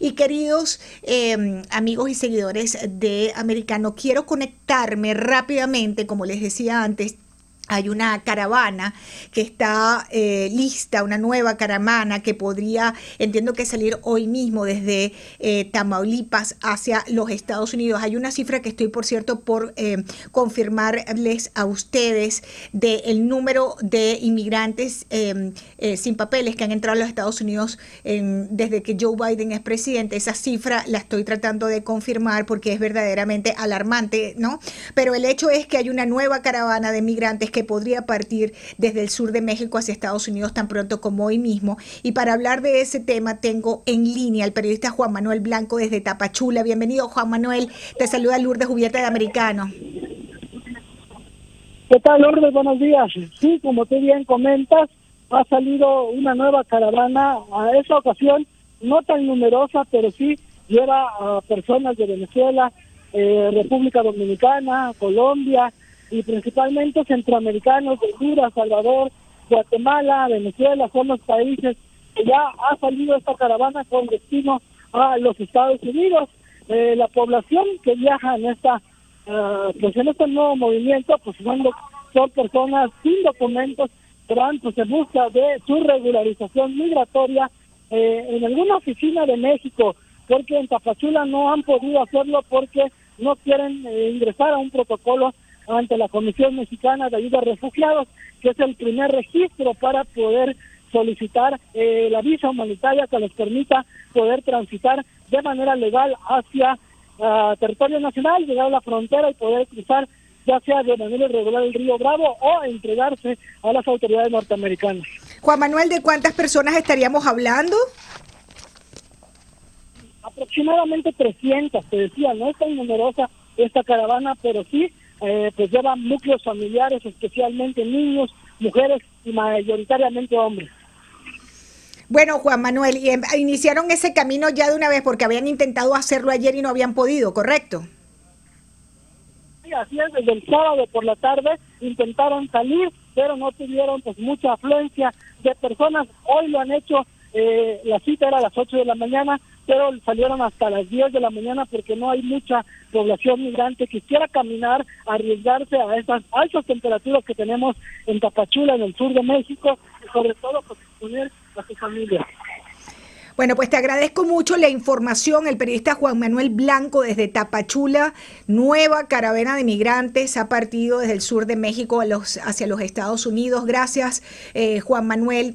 Y queridos em, amigos y seguidores de Americano, quiero conectarme rápidamente, como les decía antes, hay una caravana que está eh, lista, una nueva caravana que podría, entiendo que salir hoy mismo desde eh, Tamaulipas hacia los Estados Unidos. Hay una cifra que estoy, por cierto, por eh, confirmarles a ustedes del número de inmigrantes sin papeles que han entrado a los Estados Unidos desde que Joe Biden es presidente. Esa cifra la estoy tratando de confirmar porque es verdaderamente alarmante, ¿no? Pero el hecho es que hay una nueva caravana de inmigrantes que que podría partir desde el sur de México hacia Estados Unidos tan pronto como hoy mismo. Y para hablar de ese tema tengo en línea al periodista Juan Manuel Blanco desde Tapachula. Bienvenido Juan Manuel, te saluda Lourdes Jubieta de Americano. ¿Qué tal Lourdes? Buenos días. Sí, como tú bien comentas, ha salido una nueva caravana a esa ocasión, no tan numerosa, pero sí lleva a personas de Venezuela, eh, República Dominicana, Colombia, y principalmente centroamericanos, Honduras, Salvador, Guatemala, Venezuela, son los países que ya ha salido esta caravana con destino a los Estados Unidos. Eh, la población que viaja en esta uh, pues en este nuevo movimiento, pues son, son personas sin documentos, pero pues en busca de su regularización migratoria eh, en alguna oficina de México, porque en Tapachula no han podido hacerlo porque no quieren eh, ingresar a un protocolo ante la Comisión Mexicana de Ayuda a Refugiados, que es el primer registro para poder solicitar eh, la visa humanitaria que les permita poder transitar de manera legal hacia uh, territorio nacional, llegar a la frontera y poder cruzar ya sea de manera irregular el río Bravo o entregarse a las autoridades norteamericanas. Juan Manuel, ¿de cuántas personas estaríamos hablando? Aproximadamente 300, te decía, no es tan numerosa esta caravana, pero sí eh, pues llevan núcleos familiares, especialmente niños, mujeres y mayoritariamente hombres. Bueno, Juan Manuel, y em, iniciaron ese camino ya de una vez porque habían intentado hacerlo ayer y no habían podido, ¿correcto? Sí, así es, desde el sábado por la tarde intentaron salir, pero no tuvieron pues mucha afluencia de personas. Hoy lo han hecho, eh, la cita era a las 8 de la mañana, pero salieron hasta las 10 de la mañana porque no hay mucha población migrante que quiera caminar, arriesgarse a esas altas temperaturas que tenemos en Tapachula, en el sur de México, y sobre todo pues, exponer a su familia. Bueno, pues te agradezco mucho la información. El periodista Juan Manuel Blanco desde Tapachula, nueva caravana de migrantes ha partido desde el sur de México a los, hacia los Estados Unidos. Gracias, eh, Juan Manuel.